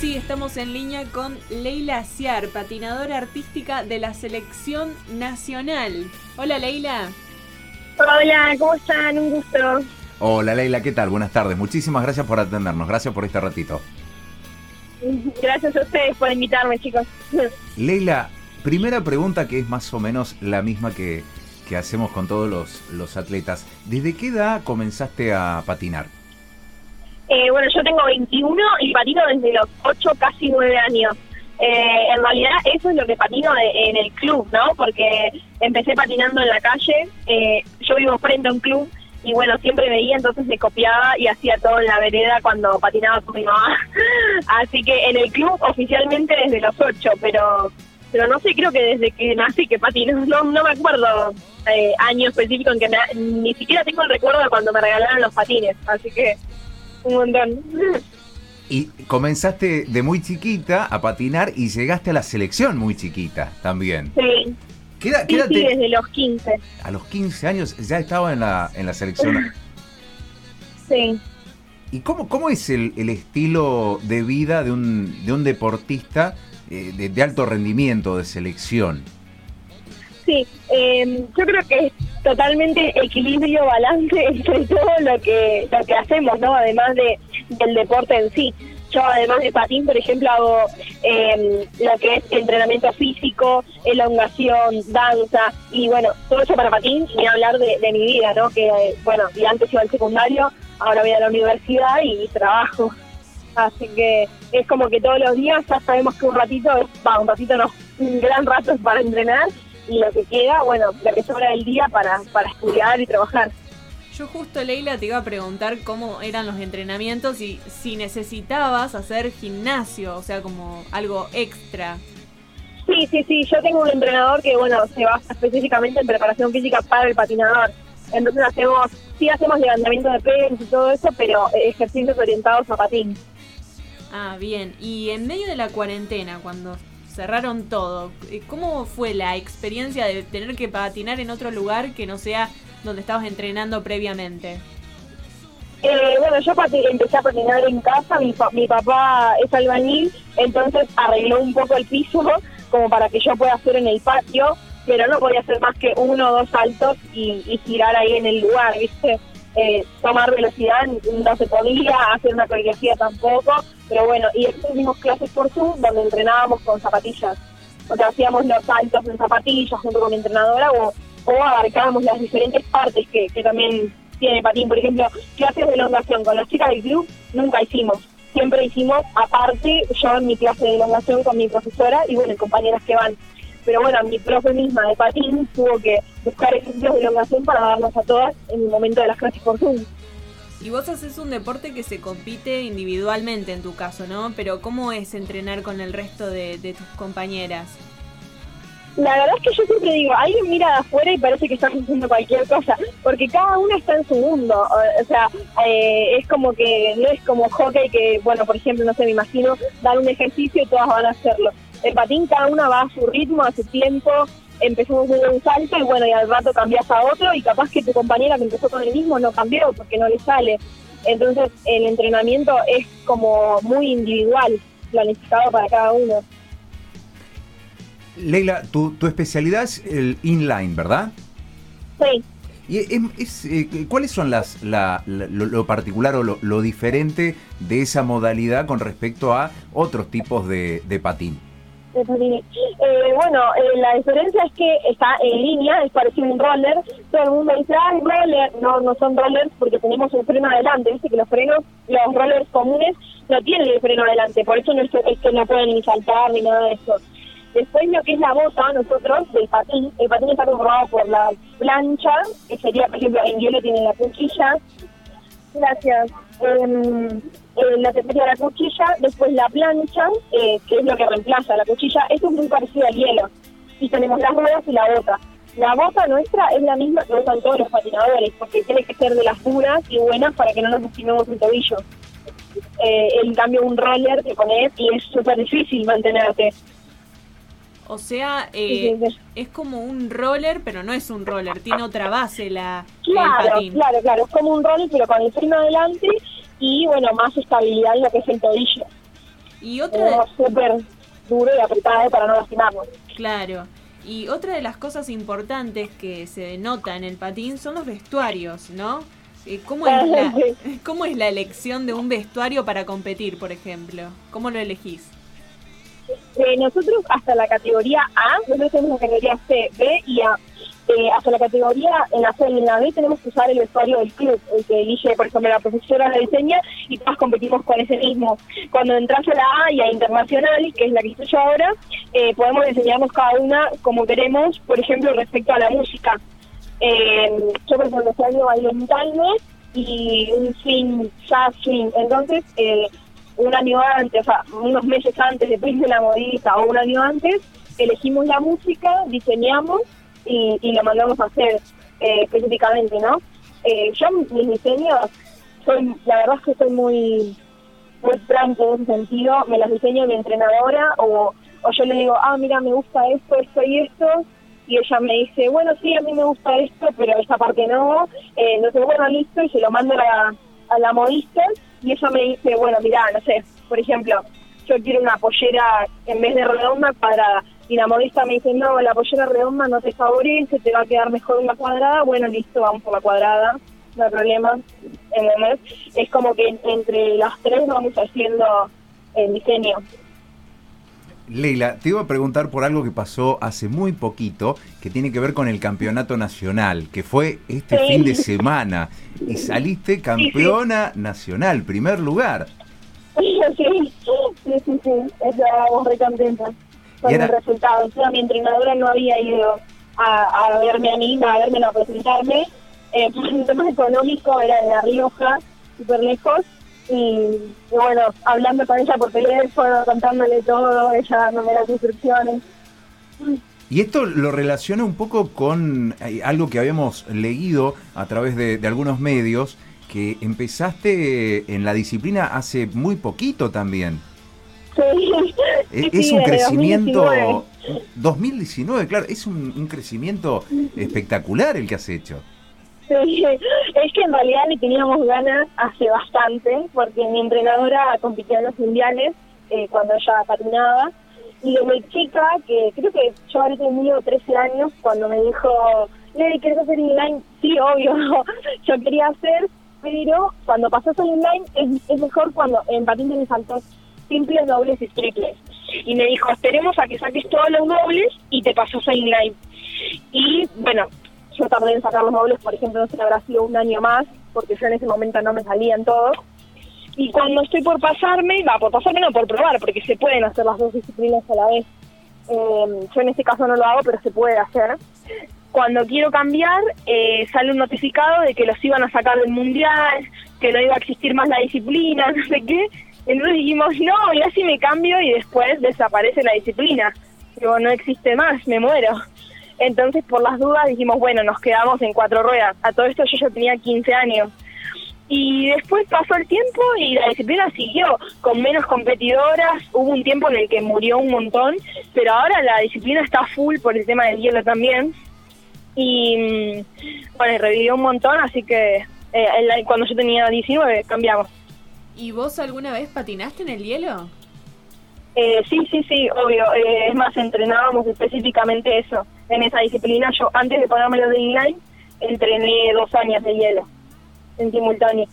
sí, estamos en línea con Leila Ciar, patinadora artística de la selección nacional. Hola Leila. Hola, ¿cómo están? Un gusto. Hola Leila, ¿qué tal? Buenas tardes. Muchísimas gracias por atendernos. Gracias por este ratito. Gracias a ustedes por invitarme, chicos. Leila, primera pregunta que es más o menos la misma que, que hacemos con todos los, los atletas. ¿Desde qué edad comenzaste a patinar? Eh, bueno, yo tengo 21 y patino desde los 8, casi 9 años. Eh, en realidad eso es lo que patino en el club, ¿no? Porque empecé patinando en la calle, eh, yo vivo frente a un club y bueno, siempre veía, entonces me copiaba y hacía todo en la vereda cuando patinaba con mi mamá. Así que en el club oficialmente desde los 8, pero pero no sé, creo que desde que nací que patino, no, no me acuerdo eh, año específico en que ni siquiera tengo el recuerdo de cuando me regalaron los patines, así que un montón. Y comenzaste de muy chiquita a patinar y llegaste a la selección muy chiquita también. Sí. ¿Qué edad, sí, sí, desde los 15. A los 15 años ya estaba en la, en la selección. Sí. ¿Y cómo, cómo es el, el estilo de vida de un, de un deportista eh, de, de, alto rendimiento, de selección? Sí, eh, yo creo que es totalmente equilibrio, balance entre todo lo que, lo que hacemos, ¿no? Además de, del deporte en sí. Yo además de patín, por ejemplo, hago eh, lo que es entrenamiento físico, elongación, danza, y bueno, todo eso para patín, y hablar de, de mi vida, ¿no? Que, bueno, y antes iba al secundario, ahora voy a la universidad y trabajo. Así que es como que todos los días ya sabemos que un ratito, es, va, un ratito no, un gran rato es para entrenar y lo que queda, bueno, lo que sobra del día para, para estudiar y trabajar. Yo justo, Leila, te iba a preguntar cómo eran los entrenamientos y si necesitabas hacer gimnasio, o sea, como algo extra. Sí, sí, sí, yo tengo un entrenador que, bueno, se basa específicamente en preparación física para el patinador. Entonces hacemos, sí hacemos levantamiento de pesos y todo eso, pero ejercicios orientados a patín. Ah, bien. Y en medio de la cuarentena, cuando cerraron todo, ¿cómo fue la experiencia de tener que patinar en otro lugar que no sea donde estabas entrenando previamente? Eh, bueno, yo empecé a patinar en casa, mi, mi papá es albañil, entonces arregló un poco el piso como para que yo pueda hacer en el patio, pero no podía hacer más que uno o dos saltos y, y girar ahí en el lugar, ¿viste? Eh, tomar velocidad no se podía, hacer una coreografía tampoco, pero bueno, y después tuvimos clases por Zoom donde entrenábamos con zapatillas, o sea, hacíamos los saltos en zapatillas junto con mi entrenadora o, o abarcábamos las diferentes partes que, que también tiene patín, por ejemplo, clases de elongación con las chicas del club nunca hicimos, siempre hicimos aparte yo en mi clase de elongación con mi profesora y bueno, compañeras que van. Pero bueno, mi profe misma de patín tuvo que buscar ejercicios de elongación para darnos a todas en el momento de las clases por Zoom. Y vos haces un deporte que se compite individualmente en tu caso, ¿no? Pero ¿cómo es entrenar con el resto de, tus compañeras? La verdad es que yo siempre digo, alguien mira de afuera y parece que estás haciendo cualquier cosa, porque cada una está en su mundo. O, sea, eh, es como que no es como hockey que, bueno, por ejemplo, no sé, me imagino dar un ejercicio y todas van a hacerlo. El patín cada una va a su ritmo, a su tiempo, empezamos con un salto y bueno, y al rato cambias a otro y capaz que tu compañera que empezó con el mismo no cambió porque no le sale. Entonces el entrenamiento es como muy individual, planificado para cada uno. Leila, tu, tu especialidad es el inline, ¿verdad? Sí. ¿Y es, es, eh, ¿Cuáles son las la, la, lo, lo, particular o lo, lo, diferente de esa modalidad con respecto a otros tipos de, de patín? Eh, bueno, eh, la diferencia es que está en línea, es parecido a un roller. Todo el mundo dice, ah, roller. No, no son rollers porque tenemos un freno adelante. Viste que los frenos, los rollers comunes, no tienen el freno adelante. Por eso no es, es que no pueden ni saltar ni nada de eso. Después lo que es la bota, nosotros, del patín, el patín está conformado por la plancha, que sería, por ejemplo, en hielo tiene la cuchilla. Gracias. Eh, eh, la teoría de la cuchilla, después la plancha, eh, que es lo que reemplaza la cuchilla, esto es muy parecido al hielo. Y tenemos las ruedas y la bota. La bota nuestra es la misma que usan todos los patinadores, porque tiene que ser de las duras y buenas para que no nos lastimemos el tobillo. Eh, en cambio, un roller te pones y es súper difícil mantenerte. O sea, eh, sí, sí, sí. es como un roller, pero no es un roller, tiene otra base la claro, el patín. Claro, claro, es como un roller, pero con el freno adelante y, bueno, más estabilidad en lo que es el tobillo. Y otra... súper duro y apretado para no lastimarnos. Claro. Y otra de las cosas importantes que se nota en el patín son los vestuarios, ¿no? Eh, ¿Cómo es, la, ¿Cómo es la elección de un vestuario para competir, por ejemplo? ¿Cómo lo elegís? Eh, nosotros hasta la categoría A, nosotros tenemos la categoría C, B y A. Eh, hasta la categoría en la C y en la B tenemos que usar el vestuario del club, el que elige, por ejemplo, la profesora la diseña y todos competimos con ese mismo. Cuando entras a la A y a internacional, que es la que estoy yo ahora, eh, podemos diseñarnos cada una como queremos, por ejemplo, respecto a la música. Eh, yo, por ejemplo, este año bailo y un swing, jazz swing. Entonces, eh, un año antes, o sea, unos meses antes, depende de la modista, o un año antes, elegimos la música, diseñamos y, y lo mandamos a hacer eh, específicamente, ¿no? Eh, yo mis diseños, soy, la verdad es que soy muy, muy franco en ese sentido, me las diseño mi entrenadora o, o yo le digo, ah, mira, me gusta esto, esto y esto, y ella me dice, bueno, sí, a mí me gusta esto, pero esa parte no, eh, sé, bueno, listo, y se lo mando a la, a la modista, y ella me dice, bueno, mira, no sé, por ejemplo, yo quiero una pollera en vez de redonda cuadrada, y la modista me dice, no, la pollera redonda no te favorece, te va a quedar mejor una cuadrada, bueno, listo, vamos por la cuadrada, no hay problema, Es como que entre las tres vamos haciendo el diseño. Leila, te iba a preguntar por algo que pasó hace muy poquito, que tiene que ver con el campeonato nacional, que fue este fin de semana, y saliste campeona nacional, primer lugar. Sí, sí, sí, sí, estábamos re contentos con el resultado. O mi entrenadora no había ido a, a verme a mí, a verme, a presentarme, eh, por un tema económico, era en La Rioja, súper lejos, y, bueno, hablando con ella por teléfono, contándole todo, ella dándome las instrucciones. Y esto lo relaciona un poco con eh, algo que habíamos leído a través de, algunos medios, que empezaste en la disciplina hace muy poquito también. Sí, es, un crecimiento... 2019. claro, es un crecimiento espectacular el que has hecho. es que en realidad le teníamos ganas hace bastante, porque mi entrenadora compitió en los mundiales eh, cuando ella patinaba, y de muy chica, que creo que yo habría tenido 13 años, cuando me dijo, Lady, ¿quieres hacer inline? Sí, obvio, yo quería hacer, pero cuando pasas al inline es, es mejor cuando en patín tienes saltos simples, dobles y triples. Y me dijo, esperemos a que saques todos los dobles y te pasas al inline. Y bueno, yo tardé en sacar los móviles, por ejemplo, no sé, habrá sido un año más, porque yo en ese momento no me salían todos. Y cuando estoy por pasarme, va, por pasarme no, por probar, porque se pueden hacer las dos disciplinas a la vez. Eh, yo en este caso no lo hago, pero se puede hacer. Cuando quiero cambiar, eh, sale un notificado de que los iban a sacar del mundial, que no iba a existir más la disciplina, no sé qué. Entonces dijimos, no, y así me cambio y después desaparece la disciplina. Digo, no existe más, me muero. Entonces, por las dudas, dijimos, bueno, nos quedamos en cuatro ruedas. A todo esto yo ya tenía 15 años. Y después pasó el tiempo y la disciplina siguió con menos competidoras. Hubo un tiempo en el que murió un montón, pero ahora la disciplina está full por el tema del hielo también. Y mm, bueno, revivió un montón, así que eh, cuando yo tenía 19 cambiamos. ¿Y vos alguna vez patinaste en el hielo? Eh, sí, sí, sí, obvio. Eh, es más, entrenábamos específicamente eso. En esa disciplina, yo antes de ponerme los de inline, entrené dos años de hielo en simultáneo.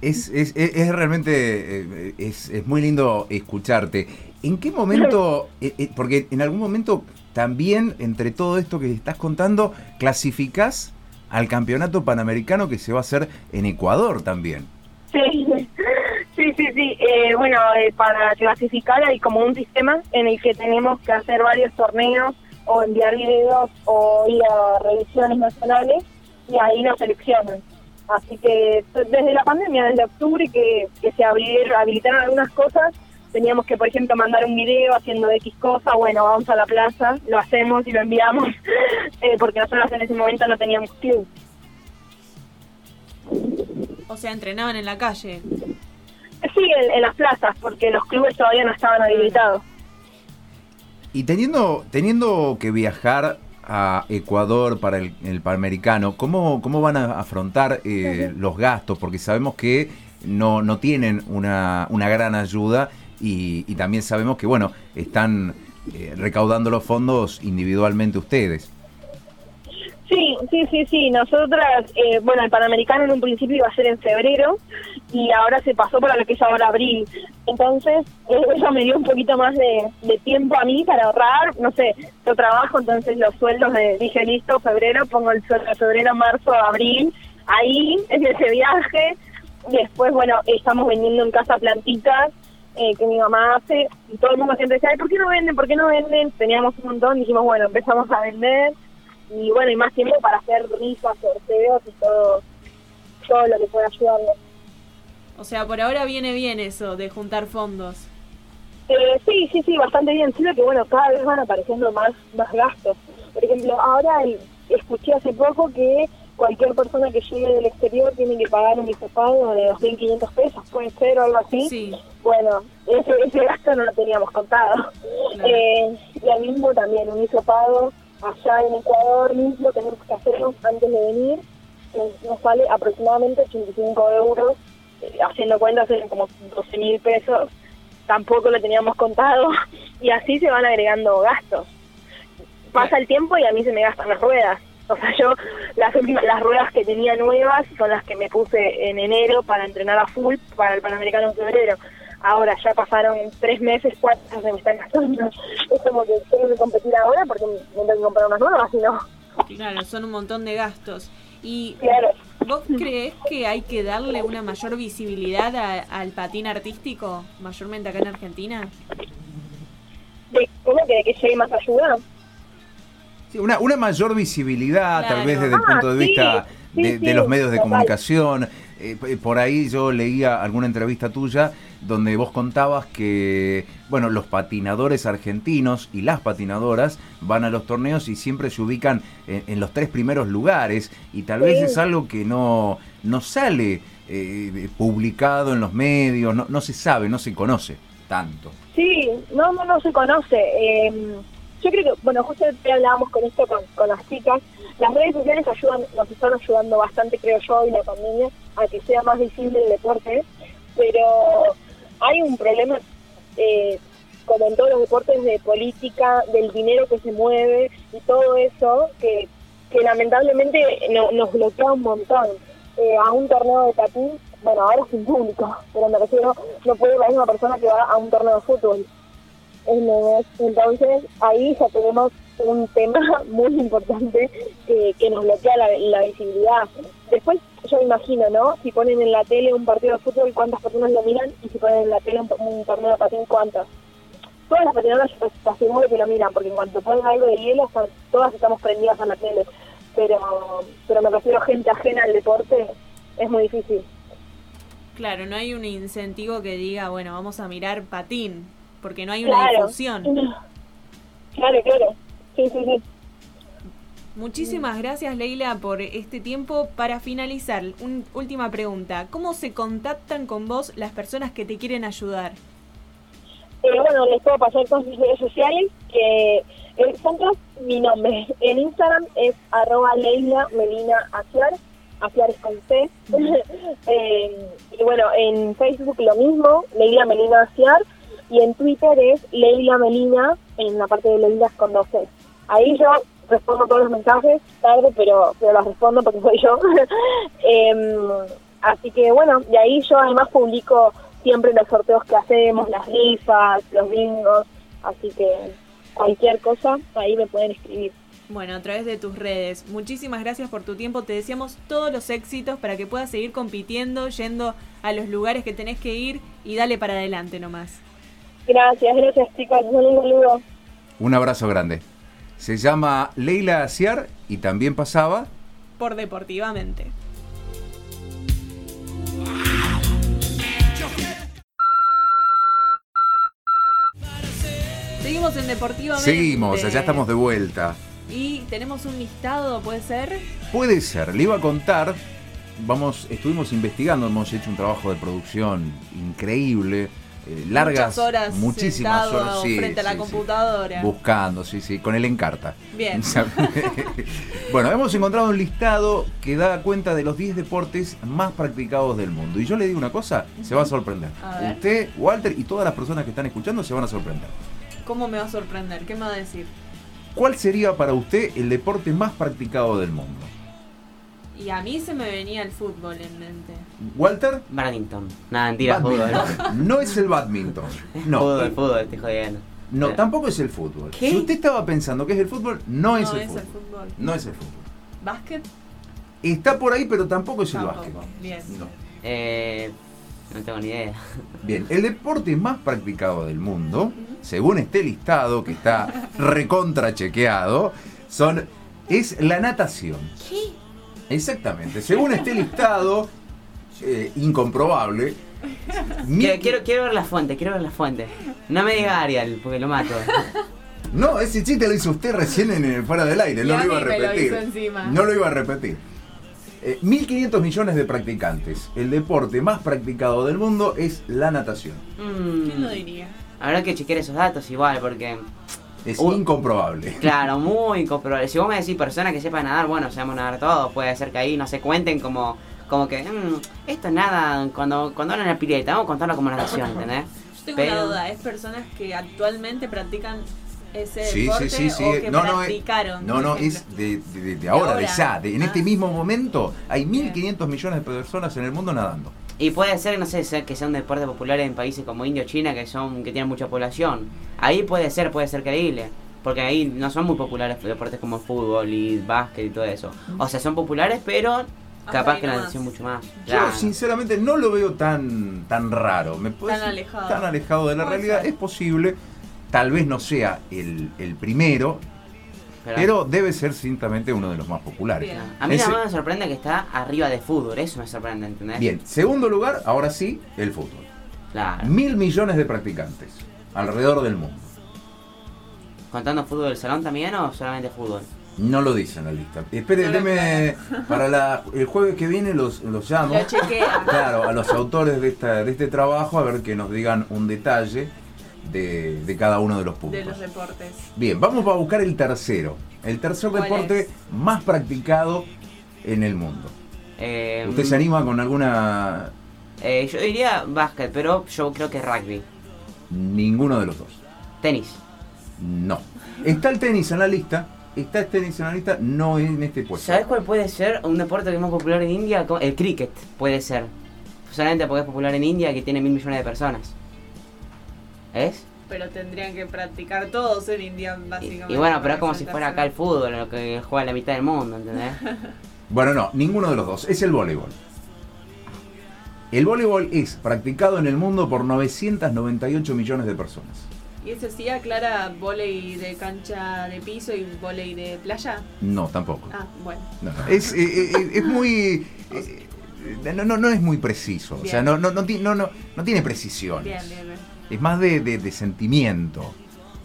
Es, es, es, realmente, eh, es, es muy lindo escucharte. ¿En qué momento, porque en algún momento también, entre todo esto que estás contando, clasificás al campeonato panamericano que se va a hacer en Ecuador también? Sí, Sí, sí. Eh, bueno, eh, para clasificar hay como un sistema en el que tenemos que hacer varios torneos o enviar videos o ir a revisiones nacionales y ahí nos seleccionan. Así que desde la pandemia, desde octubre que, que se abrieron, habilitaron algunas cosas, teníamos que, por ejemplo, mandar un video haciendo X cosa, bueno, vamos a la plaza, lo hacemos y lo enviamos, eh, porque nosotros en ese momento no teníamos club. O sea, entrenaban en la calle. Sí, en, las plazas, porque los clubes todavía no estaban habilitados. Y teniendo, teniendo que viajar a Ecuador para el, el Panamericano, ¿cómo, ¿cómo van a afrontar eh, los gastos? Porque sabemos que no, no tienen una, una gran ayuda y, y también sabemos que, bueno, están eh, recaudando los fondos individualmente ustedes. Sí, sí, sí, sí. Nosotras, eh, bueno, el Panamericano en un principio iba a ser en febrero y ahora se pasó para lo que es ahora abril. Entonces, eh, eso me dio un poquito más de, de tiempo a mí para ahorrar. No sé, yo trabajo, entonces los sueldos de, dije, listo, febrero, pongo el sueldo de febrero, marzo, abril, ahí, en ese viaje. Después, bueno, estamos vendiendo en casa plantitas eh, que mi mamá hace y todo el mundo siempre decía, "Ay, ¿por qué no venden? ¿Por qué no venden? Teníamos un montón, dijimos, bueno, empezamos a vender y bueno, y más tiempo para hacer rifas, sorteos y todo, todo lo que pueda ayudarnos. O sea, por ahora viene bien eso de juntar fondos. Eh, sí, sí, sí, bastante bien. Solo que bueno, cada vez van apareciendo más, más gastos. Por ejemplo, ahora el- escuché hace poco que cualquier persona que llegue del exterior tiene que pagar un hisopado de 2.500 pesos, puede ser o algo así. Sí. Bueno, ese, ese gasto no lo teníamos contado. Claro. Eh, y al mismo también, un hisopado allá en Ecuador mismo tenemos que hacerlo antes de venir. Nos, nos sale aproximadamente 85 euros. Eh, haciendo cuentas, eran como 12 mil pesos. Tampoco lo teníamos contado. Y así se van agregando gastos. Pasa el tiempo y a mí se me gastan las ruedas. O sea, yo las últimas, las ruedas que tenía nuevas son las que me puse en enero para entrenar a full para el Panamericano en febrero. Ahora ya pasaron tres meses, cuatro se me están gastando. Es como que tengo que competir ahora porque me tengo que comprar unas nuevas, si no. Claro, son un montón de gastos. ¿Y Claro. vos crees que hay que darle una mayor visibilidad a- al patín artístico, mayormente acá en Argentina? ¿De ¿Cómo que, que llegue más ayuda? Sí, una, una mayor visibilidad, Claro. tal vez desde el Ah, punto de sí, vista sí, de, los medios de total. comunicación. Eh, p- por ahí yo leía alguna entrevista tuya donde vos contabas que, bueno, los patinadores argentinos y las patinadoras van a los torneos y siempre se ubican en, en los tres primeros lugares y tal vez es algo que no, no sale eh, publicado en los medios, no, no se sabe, no se conoce tanto. Sí, no, no, no se conoce. Eh, yo creo que, bueno, justo hablábamos con esto con, con las chicas. Las redes sociales ayudan, nos están ayudando bastante, creo yo, y la pandemia, a que sea más visible el deporte. Pero hay un problema, eh, como en todos los deportes, de política, del dinero que se mueve y todo eso, que, que lamentablemente no- nos bloquea un montón. Eh, a un torneo de patín, bueno, ahora sin público, pero me refiero, no puede la misma persona que va a un torneo de fútbol. Entonces, ahí ya tenemos un tema muy importante que, que nos bloquea la, visibilidad. Después, yo imagino, ¿no? Si ponen en la tele un partido de fútbol, ¿cuántas personas lo miran? Y si ponen en la tele un, un torneo de patín, ¿cuántas? Todas las patinadoras yo te aseguro que lo miran, porque en cuanto ponen algo de hielo, todas estamos prendidas a la tele. Pero, pero me refiero a gente ajena al deporte, es muy difícil. Claro, no hay un incentivo que diga, bueno, vamos a mirar patín, porque no hay una difusión. Claro, claro. Sí, sí, sí. Muchísimas gracias Leila por este tiempo. Para finalizar, una última pregunta. ¿Cómo se contactan con vos las personas que te quieren ayudar? Eh, bueno, les puedo pasar con mis redes sociales, que eh, son todos mi nombre. En Instagram es arroba Leila Melina Aciar, Aciar es con C. Eh, y bueno, en Facebook lo mismo, Leila Melina Aciar, y en Twitter es Leila Melina, en la parte de Leila con 12. Ahí yo respondo todos los mensajes, tarde, pero, pero los respondo porque soy yo. Em, así que bueno, de ahí yo además publico siempre los sorteos que hacemos, las rifas, los bingos, así que cualquier cosa, ahí me pueden escribir. Bueno, a través de tus redes. Muchísimas gracias por tu tiempo. Te deseamos todos los éxitos para que puedas seguir compitiendo, yendo a los lugares que tenés que ir y dale para adelante nomás. Gracias, gracias chicos, un saludo. Un abrazo grande. Se llama Leila Aciar y también pasaba Por Deportivamente. Seguimos en Deportivamente. Seguimos, allá estamos de vuelta. Y tenemos un listado, ¿puede ser? Puede ser, le iba a contar, vamos, estuvimos investigando, hemos hecho un trabajo de producción increíble eh, largas, Muchas horas muchísimas horas, sí, frente a la sí, computadora. Buscando, sí, sí, con el encarta. Bien. bueno, hemos encontrado un listado que da cuenta de los 10 deportes más practicados del mundo. Y yo le digo una cosa, se va a sorprender. A. Usted, Walter y todas las personas que están escuchando se van a sorprender. ¿Cómo me va a sorprender? ¿Qué me va a decir? ¿Cuál sería para usted el deporte más practicado del mundo? Y a mí se me venía el fútbol en mente. Walter, Badminton. Nada, mentira, fútbol. badminton. No es el badminton. No, Fútbol, fútbol, estoy jodiendo. no, tampoco es el fútbol. ¿Qué? Si usted estaba pensando que es el fútbol, no es, no el, es fútbol. el fútbol. No es el fútbol. ¿Básquet? Está por ahí, pero tampoco es el básquet. Bien. No. Eh, no tengo ni idea. Bien, el deporte más practicado del mundo, según este listado que está recontra chequeado, son, es la natación. ¿Qué? Exactamente, según este listado, eh, incomprobable, Quiero, quiero, quiero ver la fuente, quiero ver la fuente. No me diga Ariel, porque lo mato. No, ese chiste lo hizo usted recién en el fuera del aire, no lo iba a lo repetir. No lo iba a repetir. Eh, 1.500 millones de practicantes. El deporte más practicado del mundo es la natación. Mm, ¿Quién lo diría? Habrá que chequear esos datos igual, porque, Es Uh. incomprobable. claro, muy incomprobable. Si vos me decís personas que sepan nadar, bueno, sabemos nadar todos. Puede ser que ahí no se cuenten como, como que, "Mm, esto es nada, cuando, cuando hablan en la pileta, vamos a contarlo como natación, ¿entendés? Yo tengo Pero- una duda. ¿Es personas que actualmente practican ese Sí, deporte sí, sí, sí. o que No, es, practicaron? no, no, es de, de- de ahora, de ya. de- en este Ah. mismo momento hay Bien. 1.500 millones de personas en el mundo nadando. Y puede ser, no sé, ser- que sea un deporte popular en países como India o China, que son que tienen mucha población. Ahí puede ser, puede ser creíble. Porque ahí no son muy populares deportes como fútbol y básquet y todo eso. O sea, son populares, pero capaz que la natación mucho más. Yo Claro. sinceramente no lo veo tan, tan raro. Me puede Tan decir, alejado. Tan alejado de la realidad. ser. Es posible. Tal vez no sea el, el primero, pero debe ser ciertamente uno de los más populares. Bien. A mí Ese- nada más me sorprende que está arriba de fútbol, eso me sorprende, ¿entendés? Bien, segundo lugar, ahora sí, el fútbol. Claro. Mil millones de practicantes alrededor del mundo. ¿Contando fútbol del salón también o solamente fútbol? No lo dice en la lista. Espere, deme para la- el jueves que viene los, los llamo. Lo chequea. Claro, a los autores de, esta, de este trabajo a ver que nos digan un detalle de, de cada uno de los puntos. de los deportes. Bien, vamos a buscar el tercero. El tercer ¿Cuál deporte es? más practicado en el mundo. Eh, ¿Usted se anima con alguna... eh, yo diría básquet, pero yo creo que rugby. Ninguno de los dos. Tenis. No. Está el tenis en la lista. Está el tenis en la lista, no en este puesto. ¿Sabes cuál puede ser un deporte que es más popular en India? El cricket puede ser. Solamente porque es popular en India que tiene mil millones de personas. ¿Es? Pero tendrían que practicar todos en India, básicamente. y bueno, pero es como si fuera acá el fútbol, lo que juega la mitad del mundo, ¿entendés? Bueno, no, ninguno de los dos. Es el voleibol. El voleibol es practicado en el mundo por 998 millones de personas. ¿Y eso sí aclara volei de cancha de piso y volei de playa? No, tampoco. Ah, bueno. No, no. Es, eh, eh, es muy... eh, no, no, no es muy preciso. O sea, no, no, no, no, no tiene precisiones. Bien, bien, bien. Es más de, de- de sentimiento.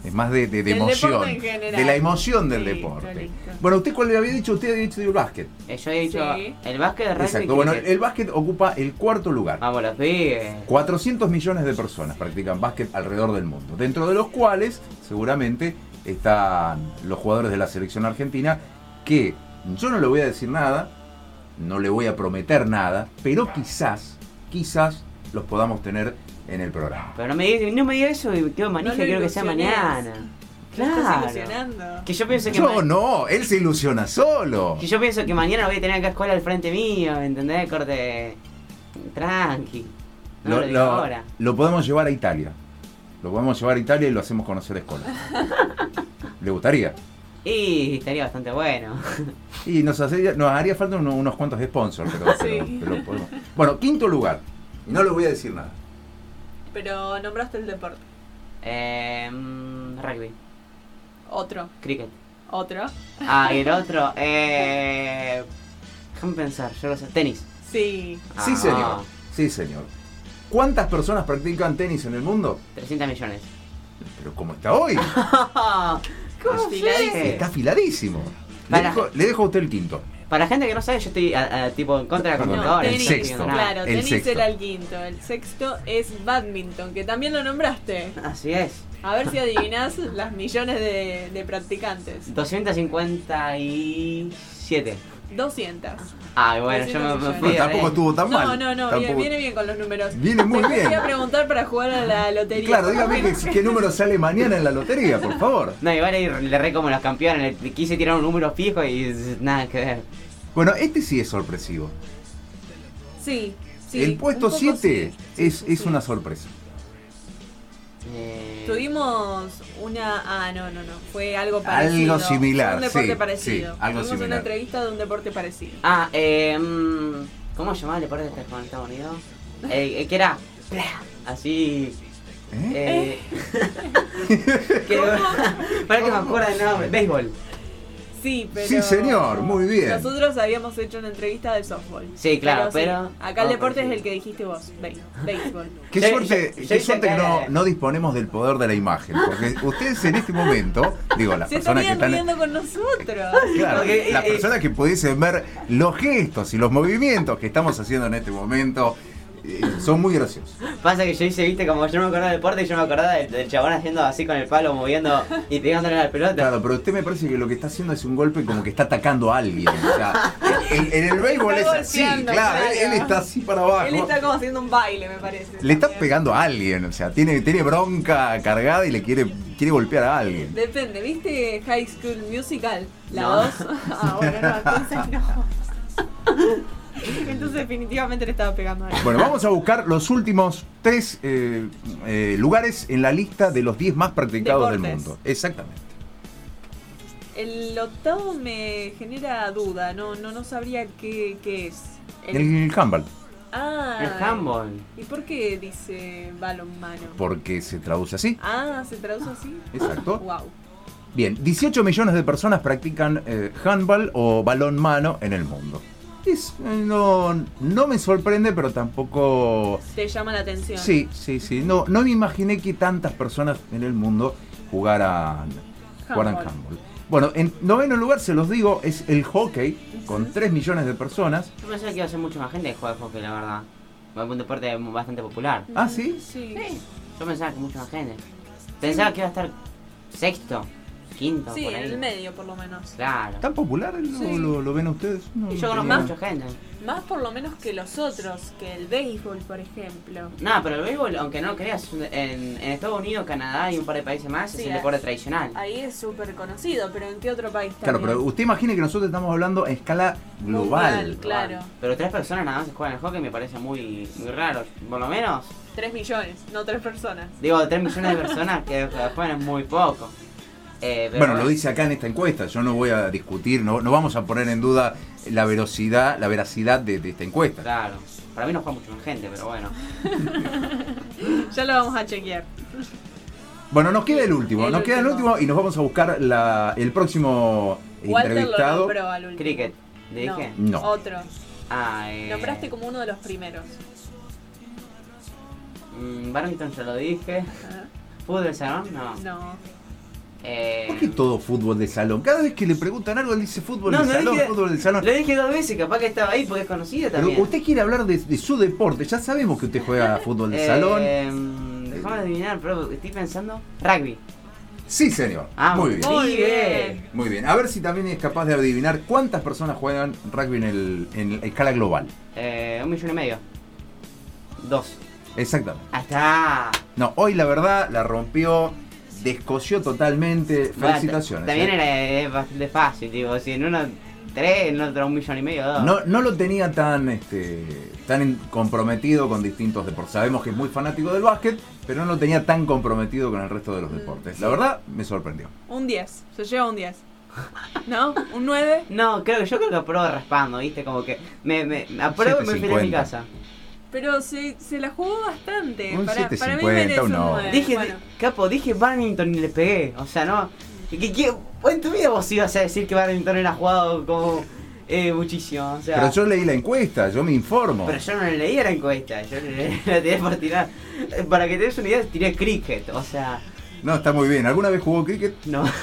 Es más de, de- de emoción. deporte en general. De la emoción del deporte. Bueno, ¿usted cuál le había dicho? Usted había dicho el básquet. Eh, Yo he dicho Sí. el básquet, rugby Exacto. Bueno, el básquet ocupa el cuarto lugar. Vamos los pibes. 400 millones de personas practican básquet alrededor del mundo, dentro de los cuales seguramente están los jugadores de la selección argentina, que yo no le voy a decir nada, no le voy a prometer nada, pero quizás, quizás los podamos tener en el programa. Pero no me diga, no me diga eso y quedo manija, No lo quiero que sea mañana. ¿Te estás Claro. ilusionando? Que yo pienso que, Yo ma- no, él se ilusiona solo. que yo pienso que mañana voy a tener acá escuela al frente mío, ¿me ¿entendés? Corte tranqui. No lo, digo lo, ahora. lo podemos llevar a Italia. Lo podemos llevar a Italia y lo hacemos conocer a escuela. ¿Le gustaría? Y estaría bastante bueno. Y nos, haría, nos haría falta uno- unos cuantos sponsors, pero, pero- Sí. pero podemos. Bueno, quinto lugar. Y no le voy a decir nada. Pero nombraste el deporte. Eh, rugby, Otro. cricket. Otro. Ah, y el otro, eh. Déjame pensar, yo lo sé. Tenis. Sí. Sí, Ah, señor. Sí, señor. ¿Cuántas personas practican tenis en el mundo? 300 millones. Pero como está hoy, ¿Cómo Afiladísimo. está afiladísimo. Le dejo, le dejo a usted el quinto. Para la gente que no sabe, yo estoy a- a- tipo en contra de la computadora. el tenis, no estoy sexto. Claro, El tenis sexto. era el quinto. El sexto es badminton, que también lo nombraste. Así es. A ver si adivinas las millones de, de practicantes. 257. 200. Ay, bueno, yo me, me 200 fui. Tampoco estuvo tan no, mal. no, no, Tampoco- viene, bien con los números. Viene muy Después bien. voy a preguntar para jugar a la lotería. Claro, dígame qué, qué número sale mañana en la lotería, por favor. No, igual ahí le re como los campeones. Le quise tirar un número fijo y es- nada que ver. Bueno, este sí es sorpresivo. Sí, sí. el puesto poco 7 sí. Sí, es, sí, es sí. una sorpresa. Eh, Tuvimos una. Ah, no, no, no. Fue algo parecido. Algo similar, un deporte sí, parecido. sí, algo Tuvimos similar. una entrevista de un deporte parecido. Ah, eh. ¿Cómo se llama el deporte este con Estados Unidos? Eh, eh, que era. Así. ¿Eh? Eh, que, para que me acuerdo el nombre. Béisbol. Sí, pero. Sí, señor, muy bien. Nosotros habíamos hecho una entrevista de softball. Sí, claro, pero- acá el no, deporte es el que dijiste vos, béis- béisbol. Qué Yo- suerte, yo- yo qué hice suerte que no, disponemos del poder de la imagen. Porque ustedes en este momento, digo, las Se personas que estarían están. riendo con nosotros. Claro, Porque, las eh, personas que pudiesen ver los gestos y los movimientos que estamos haciendo en este momento eh, son muy graciosos. Pasa que yo hice, viste, como yo no me acordaba del deporte, yo me acordaba del, del chabón haciendo así con el palo, moviendo y pegándole a la pelota. Claro, pero usted me parece que lo que está haciendo es un golpe como que está atacando a alguien. O sea, en, en el béisbol es así, claro, Él, está así para abajo. Él está como haciendo un baile, me parece. Le está pegando a alguien, o sea, tiene, tiene bronca cargada y le quiere, quiere golpear a alguien. Depende, ¿viste High School Musical? La No. 2. Ah, bueno, no, entonces no. Entonces definitivamente le estaba pegando a él. Bueno, vamos a buscar los últimos tres eh, eh, lugares en la lista de los 10 más practicados del mundo. Exactamente. El octavo me genera duda, no, no, no sabría qué, qué es. El handball, Ah, El handball. ¿Y por qué dice balonmano? porque se traduce así. Ah, ¿se traduce así? Exacto. Wow. Bien, 18 millones de personas practican eh, handball o balón mano en el mundo. Es- eh, no, no me sorprende, pero tampoco... Te llama la atención. Sí, sí, sí. No, no me imaginé que tantas personas en el mundo jugaran, jugaran Handball. Bueno, en noveno lugar, se los digo, es el hockey, con 3 millones de personas. Yo pensé que iba a ser mucha más gente que juega hockey, la verdad. Es un deporte bastante popular. ¿Ah, sí? Sí. Yo pensaba que mucha más gente. Pensaba que iba a estar sexto, quinto, Sí, por en ahí. el medio por lo menos. Claro. ¿Tan popular lo, Sí. lo- lo ven ustedes? No, Y no yo conozco tenía- a mucha gente. Más por lo menos que los otros, que el béisbol, por ejemplo. No, pero el béisbol, aunque no creas, es un- en, en Estados Unidos, Canadá y un par de países más, Sí, es el deporte tradicional. Ahí es súper conocido, pero ¿en qué otro país Claro, también? pero usted imagine que nosotros estamos hablando a escala global. Mundial, claro. Pero tres personas nada más que juegan al hockey me parece muy, muy raro. Por lo menos, 3 millones, no 3 personas. digo, tres millones de personas que juegan es muy poco. Eh, Bueno, lo dice acá en esta encuesta, yo no voy a discutir, no, no vamos a poner en duda la velocidad, la veracidad de, de esta encuesta. Claro. Para mí no juega mucho más gente, pero bueno. Ya lo vamos a chequear. Bueno, nos queda el último, El nos queda el último. y nos vamos a buscar la, el próximo Walter lo entrevistado. nombró al último. Cricket. ¿Le No, dije? No. Otro. Ah, eh, Nombraste como uno de los primeros. mm, Barrington ya lo dije. Ajá. ¿Fútbol salón? No. No. Eh, ¿Por qué todo fútbol de salón? Cada vez que le preguntan algo, él dice fútbol No, de no salón, dije- fútbol de salón. Lo dije dos veces, capaz que estaba ahí porque es conocido Pero también. usted quiere hablar de, de su deporte, ya sabemos que usted juega fútbol de Eh, salón. Déjame adivinar, pero estoy pensando. Rugby. Sí, señor. Ah, Muy bien. Muy bien. Muy bien. A ver si también es capaz de adivinar cuántas personas juegan rugby en, el, en la escala global. Eh, un millón y medio. Dos. Exactamente. Hasta. No, hoy la verdad la rompió, descoció totalmente. Felicitaciones. También eh. era bastante fácil, digo. Si en uno tres, en otro un millón y medio, dos. No, no lo tenía tan, este, tan comprometido con distintos deportes. Sabemos que es muy fanático del básquet, pero no lo tenía tan comprometido con el resto de los deportes. sí. La verdad, me sorprendió. Un 10. Se lleva un 10. ¿No? ¿Un 9? No, creo que yo creo que apruebo raspando, ¿viste? Como que me, me apruebo y me fui de mi 7.50. casa. Pero se, se la jugó bastante. Un para, para mí 7.50, merece un un 9. Dije, Bueno, capo, dije Barrington y le pegué. O sea, no. ¿Qué, qué, en tu vida vos ibas a decir que Barrington era jugado como eh, muchísimo. O sea, Pero yo leí la encuesta, yo me informo. pero yo no leía la encuesta, yo le- la tiré por tirar. Eh, Para que te des una idea, tiré cricket, o sea, No, está muy bien. ¿Alguna vez jugó cricket? no.